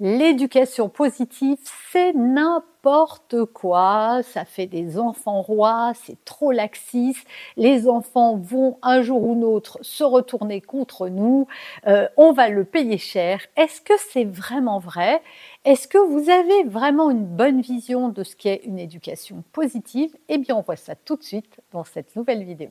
L'éducation positive, c'est n'importe quoi. Ça fait des enfants rois, c'est trop laxiste. Les enfants vont un jour ou l'autre se retourner contre nous. Euh, on va le payer cher. Est-ce que c'est vraiment vrai? Est-ce que vous avez vraiment une bonne vision de ce qu'est une éducation positive? Eh bien, on voit ça tout de suite dans cette nouvelle vidéo.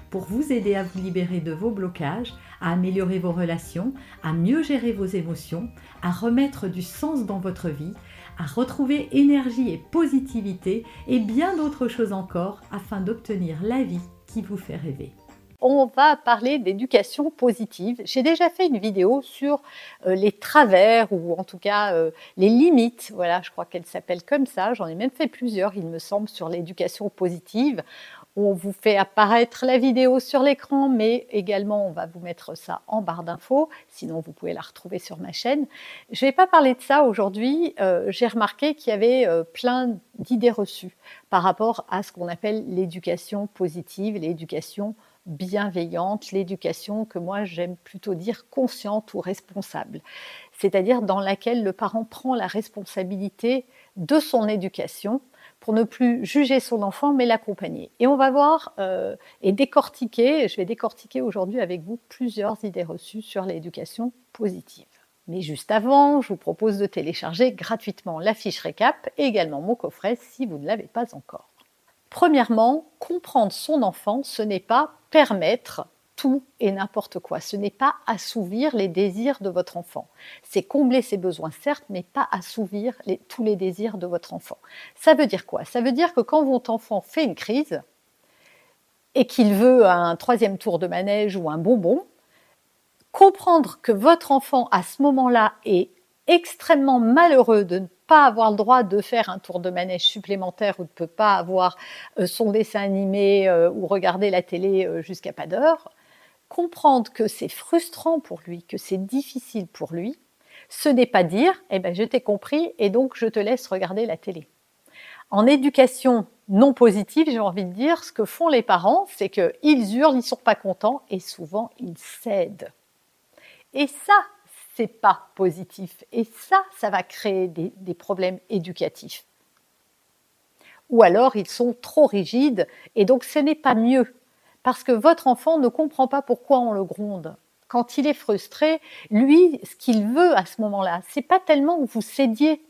pour vous aider à vous libérer de vos blocages, à améliorer vos relations, à mieux gérer vos émotions, à remettre du sens dans votre vie, à retrouver énergie et positivité et bien d'autres choses encore afin d'obtenir la vie qui vous fait rêver on va parler d'éducation positive. J'ai déjà fait une vidéo sur euh, les travers ou en tout cas euh, les limites. Voilà, je crois qu'elle s'appelle comme ça. J'en ai même fait plusieurs, il me semble, sur l'éducation positive. On vous fait apparaître la vidéo sur l'écran, mais également on va vous mettre ça en barre d'infos. Sinon, vous pouvez la retrouver sur ma chaîne. Je ne vais pas parler de ça aujourd'hui. Euh, j'ai remarqué qu'il y avait euh, plein d'idées reçues par rapport à ce qu'on appelle l'éducation positive, l'éducation bienveillante, l'éducation que moi j'aime plutôt dire consciente ou responsable, c'est-à-dire dans laquelle le parent prend la responsabilité de son éducation pour ne plus juger son enfant, mais l'accompagner. Et on va voir euh, et décortiquer, je vais décortiquer aujourd'hui avec vous plusieurs idées reçues sur l'éducation positive. Mais juste avant, je vous propose de télécharger gratuitement la fiche récap et également mon coffret si vous ne l'avez pas encore. Premièrement, comprendre son enfant, ce n'est pas permettre et n'importe quoi. Ce n'est pas assouvir les désirs de votre enfant. C'est combler ses besoins, certes, mais pas assouvir tous les désirs de votre enfant. Ça veut dire quoi? Ça veut dire que quand votre enfant fait une crise et qu'il veut un troisième tour de manège ou un bonbon, comprendre que votre enfant à ce moment-là est extrêmement malheureux de ne pas avoir le droit de faire un tour de manège supplémentaire ou ne peut pas avoir euh, son dessin animé euh, ou regarder la télé euh, jusqu'à pas d'heure, comprendre que c'est frustrant pour lui, que c'est difficile pour lui, ce n'est pas dire eh ben je t'ai compris et donc je te laisse regarder la télé. En éducation non positive, j'ai envie de dire, ce que font les parents, c'est qu'ils hurlent, ils sont pas contents et souvent ils cèdent. Et ça, c'est pas positif. Et ça, ça va créer des problèmes éducatifs. Ou alors ils sont trop rigides et donc ce n'est pas mieux parce que votre enfant ne comprend pas pourquoi on le gronde. Quand il est frustré, lui, ce qu'il veut à ce moment-là, c'est pas tellement que vous cédiez.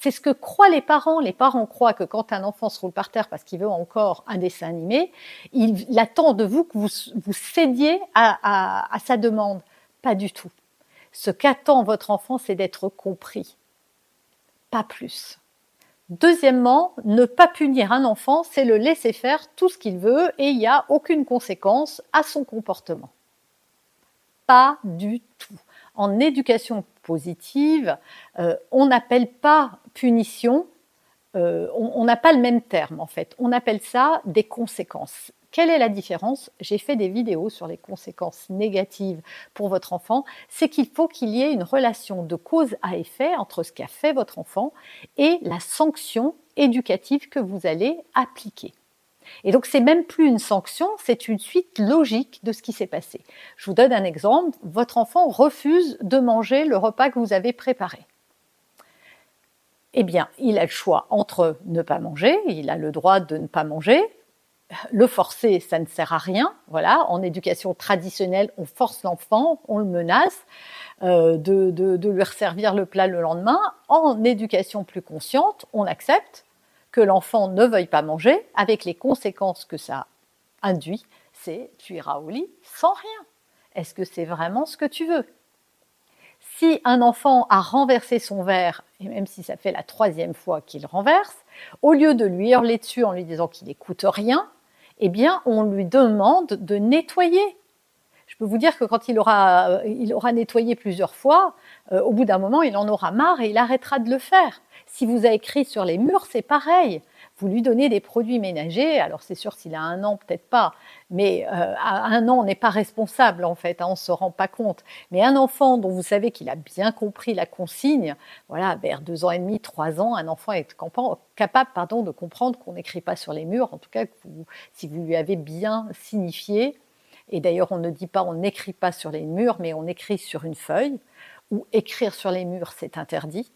C'est ce que croient les parents. Les parents croient que quand un enfant se roule par terre parce qu'il veut encore un dessin animé, il, attend de vous que vous, vous cédiez à sa demande. Pas du tout. Ce qu'attend votre enfant, c'est d'être compris. Pas plus. Deuxièmement, ne pas punir un enfant, c'est le laisser faire tout ce qu'il veut et il n'y a aucune conséquence à son comportement. Pas du tout. En éducation positive, euh, on n'appelle pas punition, euh, on n'a pas le même terme en fait, on appelle ça des conséquences. Quelle est la différence? J'ai fait des vidéos sur les conséquences négatives pour votre enfant. C'est qu'il faut qu'il y ait une relation de cause à effet entre ce qu'a fait votre enfant et la sanction éducative que vous allez appliquer. Et donc c'est même plus une sanction, c'est une suite logique de ce qui s'est passé. Je vous donne un exemple. Votre enfant refuse de manger le repas que vous avez préparé. Eh bien, il a le choix entre ne pas manger, il a le droit de ne pas manger, le forcer, ça ne sert à rien. Voilà, en éducation traditionnelle, on force l'enfant, on le menace euh, de, de, lui resservir le plat le lendemain. En éducation plus consciente, on accepte que l'enfant ne veuille pas manger, avec les conséquences que ça induit. C'est tu iras au lit sans rien. Est-ce que c'est vraiment ce que tu veux? Si un enfant a renversé son verre, et même si ça fait la troisième fois qu'il renverse, au lieu de lui hurler dessus en lui disant qu'il n'écoute rien, eh bien, on lui demande de nettoyer. je peux vous dire que quand il aura, il aura nettoyé plusieurs fois, au bout d'un moment, il en aura marre et il arrêtera de le faire. Si vous avez écrit sur les murs, c'est pareil vous lui donnez des produits ménagers. Alors c'est sûr, s'il a un an, peut-être pas, mais euh, un an, on n'est pas responsable en fait, hein, on se rend pas compte. Mais un enfant dont vous savez qu'il a bien compris la consigne, voilà, vers deux ans et demi, trois ans, un enfant est capable pardon, de comprendre qu'on n'écrit pas sur les murs, en tout cas si vous lui avez bien signifié. Et d'ailleurs, on ne dit pas on n'écrit pas sur les murs, mais on écrit sur une feuille, ou écrire sur les murs, c'est interdit.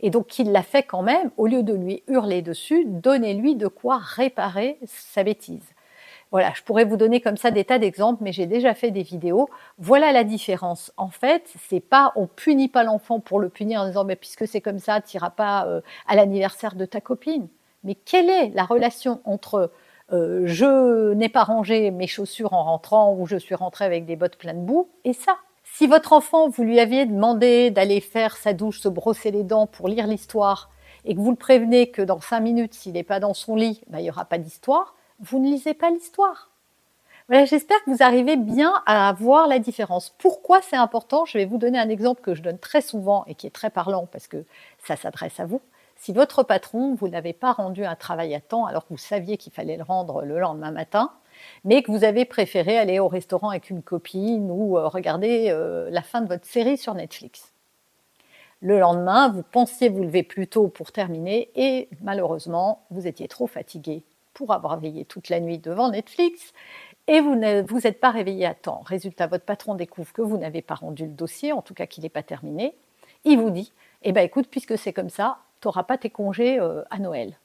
Et donc il l'a fait quand même, au lieu de lui hurler dessus, donnez-lui de quoi réparer sa bêtise. Voilà, je pourrais vous donner comme ça des tas d'exemples, mais j'ai déjà fait des vidéos. Voilà la différence. En fait, c'est pas on punit pas l'enfant pour le punir en disant mais puisque c'est comme ça, tu n'iras pas euh, à l'anniversaire de ta copine. Mais quelle est la relation entre euh, je n'ai pas rangé mes chaussures en rentrant ou je suis rentré avec des bottes pleines de boue et ça? Si votre enfant, vous lui aviez demandé d'aller faire sa douche, se brosser les dents pour lire l'histoire, et que vous le prévenez que dans cinq minutes, s'il n'est pas dans son lit, ben, il n'y aura pas d'histoire, vous ne lisez pas l'histoire. Voilà, j'espère que vous arrivez bien à voir la différence. Pourquoi c'est important? Je vais vous donner un exemple que je donne très souvent et qui est très parlant parce que ça s'adresse à vous. Si votre patron, vous n'avez pas rendu un travail à temps alors que vous saviez qu'il fallait le rendre le lendemain matin, mais que vous avez préféré aller au restaurant avec une copine ou euh, regarder euh, la fin de votre série sur Netflix. Le lendemain, vous pensiez vous lever plus tôt pour terminer et malheureusement, vous étiez trop fatigué pour avoir veillé toute la nuit devant Netflix et vous ne vous êtes pas réveillé à temps. Résultat, votre patron découvre que vous n'avez pas rendu le dossier, en tout cas qu'il n'est pas terminé. Il vous dit, eh ben écoute, puisque c'est comme ça, tu n'auras pas tes congés euh, à Noël.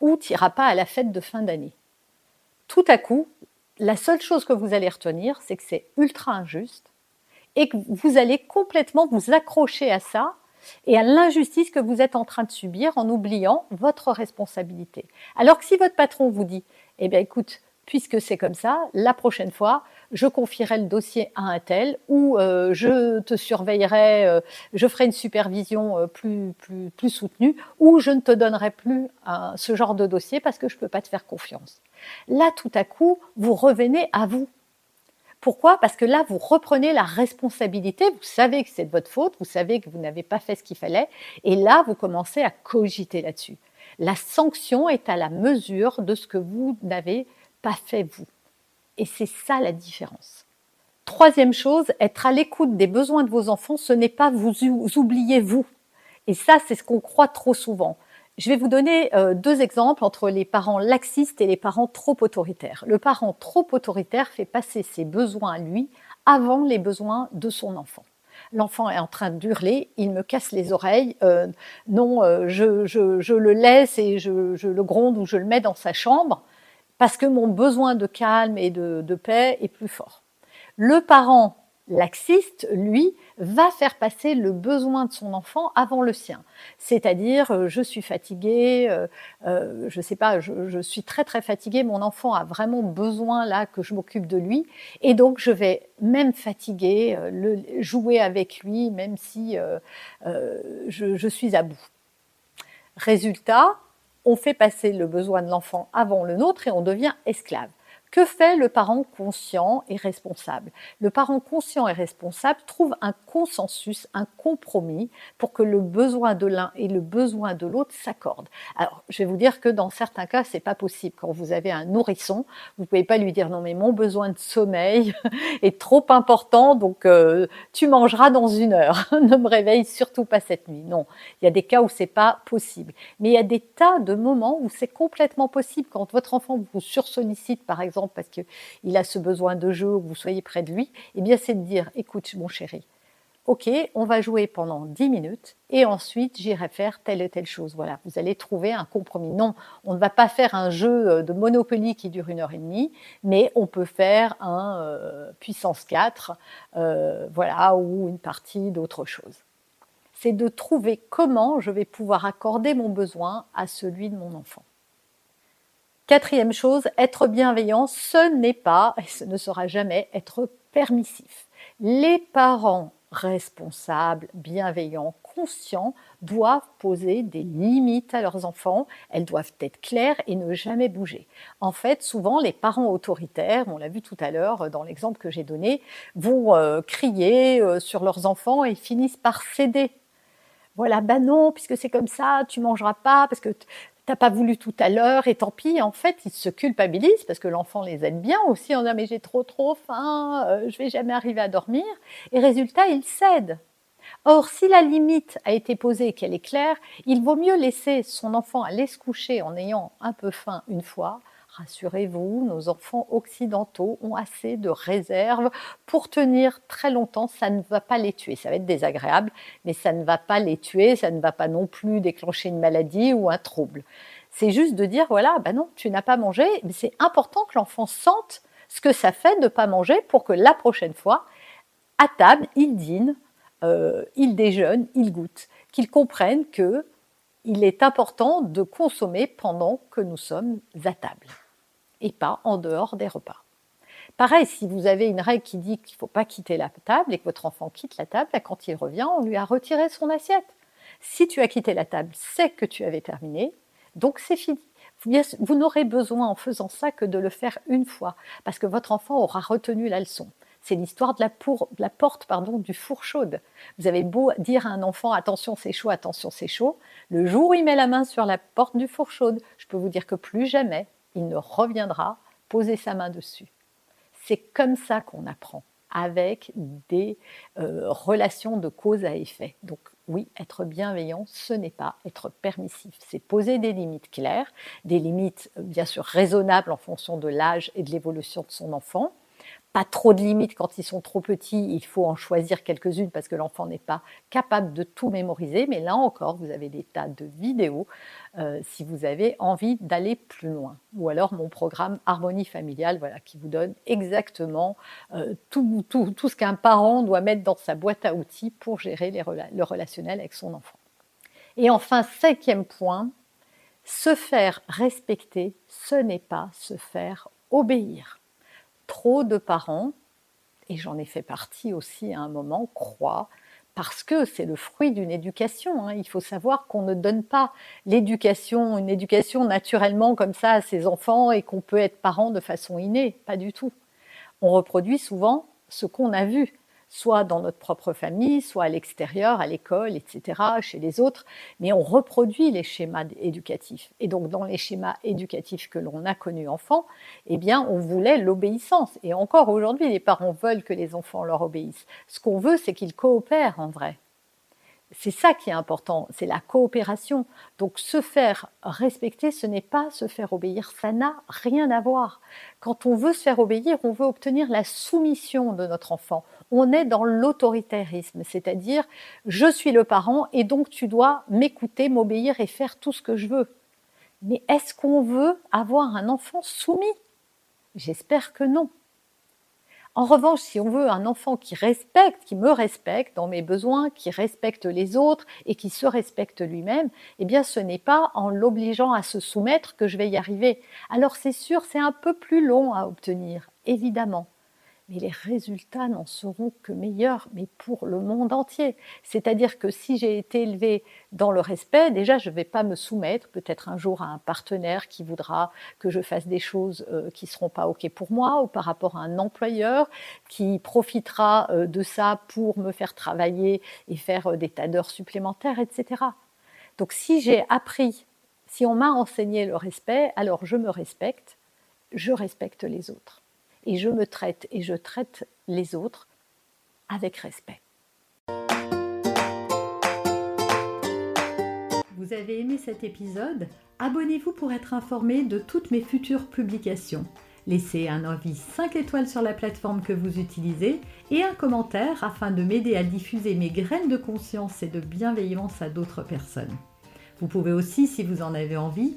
Ou tu n'iras pas à la fête de fin d'année tout à coup, la seule chose que vous allez retenir, c'est que c'est ultra injuste et que vous allez complètement vous accrocher à ça et à l'injustice que vous êtes en train de subir en oubliant votre responsabilité. Alors que si votre patron vous dit, eh bien écoute, puisque c'est comme ça, la prochaine fois, je confierai le dossier à un tel ou euh, je te surveillerai, euh, je ferai une supervision euh, plus, plus, plus soutenue ou je ne te donnerai plus ce genre de dossier parce que je ne peux pas te faire confiance. Là, tout à coup, vous revenez à vous. Pourquoi? Parce que là, vous reprenez la responsabilité, vous savez que c'est de votre faute, vous savez que vous n'avez pas fait ce qu'il fallait, et là, vous commencez à cogiter là-dessus. La sanction est à la mesure de ce que vous n'avez pas fait vous. Et c'est ça la différence. Troisième chose, être à l'écoute des besoins de vos enfants, ce n'est pas vous oublier vous. Et ça, c'est ce qu'on croit trop souvent. Je vais vous donner euh, deux exemples entre les parents laxistes et les parents trop autoritaires. Le parent trop autoritaire fait passer ses besoins à lui avant les besoins de son enfant. L'enfant est en train d'hurler, il me casse les oreilles, euh, non, euh, je, le laisse et je, je, le gronde ou je le mets dans sa chambre parce que mon besoin de calme et de, paix est plus fort. Le parent laxiste, lui, va faire passer le besoin de son enfant avant le sien. C'est-à-dire, euh, je suis fatigué, euh, euh, je sais pas, je, suis très très fatigué, mon enfant a vraiment besoin là que je m'occupe de lui, et donc je vais même fatiguer, le, jouer avec lui, même si je, je suis à bout. Résultat, on fait passer le besoin de l'enfant avant le nôtre et on devient esclave. Que fait le parent conscient et responsable? Le parent conscient et responsable trouve un consensus, un compromis pour que le besoin de l'un et le besoin de l'autre s'accordent. Alors, je vais vous dire que dans certains cas, c'est pas possible. Quand vous avez un nourrisson, vous pouvez pas lui dire non mais mon besoin de sommeil est trop important, donc euh, tu mangeras dans une heure. ne me réveille surtout pas cette nuit. Non, il y a des cas où c'est pas possible, mais il y a des tas de moments où c'est complètement possible. Quand votre enfant vous sursollicite, par exemple parce qu'il a ce besoin de jeu, que vous soyez près de lui, eh bien c'est de dire, écoute mon chéri, ok, on va jouer pendant 10 minutes et ensuite j'irai faire telle et telle chose. Voilà, vous allez trouver un compromis. Non, on ne va pas faire un jeu euh, de Monopoly qui dure une heure et demie, mais on peut faire un euh, puissance 4, euh, voilà, ou une partie d'autre chose. C'est de trouver comment je vais pouvoir accorder mon besoin à celui de mon enfant. Quatrième chose, être bienveillant, ce n'est pas et ce ne sera jamais être permissif. Les parents responsables, bienveillants, conscients, doivent poser des limites à leurs enfants. Elles doivent être claires et ne jamais bouger. En fait, souvent, les parents autoritaires, on l'a vu tout à l'heure dans l'exemple que j'ai donné, vont euh, crier euh, sur leurs enfants et finissent par céder voilà, ben non, puisque c'est comme ça, tu mangeras pas, parce que t'as pas voulu tout à l'heure et tant pis. En fait, ils se culpabilisent parce que l'enfant les aide bien aussi en disant mais j'ai trop trop faim, euh, je vais jamais arriver à dormir. Et résultat, ils cèdent. Or, si la limite a été posée et qu'elle est claire, il vaut mieux laisser son enfant aller se coucher en ayant un peu faim une fois Rassurez-vous, nos enfants occidentaux ont assez de réserves pour tenir très longtemps. Ça ne va pas les tuer. Ça va être désagréable, mais ça ne va pas les tuer. Ça ne va pas non plus déclencher une maladie ou un trouble. C'est juste de dire voilà, ben non, tu n'as pas mangé. Mais c'est important que l'enfant sente ce que ça fait de ne pas manger pour que la prochaine fois, à table, il dîne, euh, il déjeune, il goûte, qu'il comprenne que il est important de consommer pendant que nous sommes à table et pas en dehors des repas. Pareil, si vous avez une règle qui dit qu'il ne faut pas quitter la table et que votre enfant quitte la table, quand il revient, on lui a retiré son assiette. Si tu as quitté la table, c'est que tu avais terminé, donc c'est fini. Vous n'aurez besoin en faisant ça que de le faire une fois, parce que votre enfant aura retenu la leçon. C'est l'histoire de la, porte du four chaude. Vous avez beau dire à un enfant attention c'est chaud, attention c'est chaud, le jour où il met la main sur la porte du four chaude, je peux vous dire que plus jamais il ne reviendra poser sa main dessus. C'est comme ça qu'on apprend, avec des euh, relations de cause à effet. Donc oui, être bienveillant, ce n'est pas être permissif, c'est poser des limites claires, des limites bien sûr raisonnables en fonction de l'âge et de l'évolution de son enfant, pas trop de limites quand ils sont trop petits, il faut en choisir quelques-unes parce que l'enfant n'est pas capable de tout mémoriser. Mais là encore, vous avez des tas de vidéos euh, si vous avez envie d'aller plus loin. Ou alors mon programme Harmonie familiale, voilà, qui vous donne exactement euh, tout, ce qu'un parent doit mettre dans sa boîte à outils pour gérer le relationnel avec son enfant. Et enfin, cinquième point, se faire respecter, ce n'est pas se faire obéir trop de parents, et j'en ai fait partie aussi à un moment, croient parce que c'est le fruit d'une éducation. Hein. Il faut savoir qu'on ne donne pas l'éducation, une éducation naturellement comme ça à ses enfants et qu'on peut être parent de façon innée. Pas du tout. On reproduit souvent ce qu'on a vu soit dans notre propre famille, soit à l'extérieur, à l'école, etc., chez les autres, mais on reproduit les schémas éducatifs. Et donc, dans les schémas éducatifs que l'on a connus enfants, eh bien, on voulait l'obéissance. Et encore aujourd'hui, les parents veulent que les enfants leur obéissent. Ce qu'on veut, c'est qu'ils coopèrent en vrai. C'est ça qui est important, c'est la coopération. Donc se faire respecter, ce n'est pas se faire obéir, ça n'a rien à voir. Quand on veut se faire obéir, on veut obtenir la soumission de notre enfant. On est dans l'autoritarisme, c'est-à-dire je suis le parent et donc tu dois m'écouter, m'obéir et faire tout ce que je veux. Mais est-ce qu'on veut avoir un enfant soumis? J'espère que non. En revanche, si on veut un enfant qui respecte, qui me respecte dans mes besoins, qui respecte les autres et qui se respecte lui-même, eh bien ce n'est pas en l'obligeant à se soumettre que je vais y arriver. Alors c'est sûr, c'est un peu plus long à obtenir, évidemment mais les résultats n'en seront que meilleurs, mais pour le monde entier. C'est-à-dire que si j'ai été élevé dans le respect, déjà, je ne vais pas me soumettre peut-être un jour à un partenaire qui voudra que je fasse des choses euh, qui ne seront pas OK pour moi, ou par rapport à un employeur qui profitera euh, de ça pour me faire travailler et faire euh, des tas d'heures supplémentaires, etc. Donc si j'ai appris, si on m'a enseigné le respect, alors je me respecte, je respecte les autres et je me traite et je traite les autres avec respect. Vous avez aimé cet épisode? Abonnez-vous pour être informé de toutes mes futures publications. Laissez un avis 5 étoiles sur la plateforme que vous utilisez et un commentaire afin de m'aider à diffuser mes graines de conscience et de bienveillance à d'autres personnes. Vous pouvez aussi, si vous en avez envie,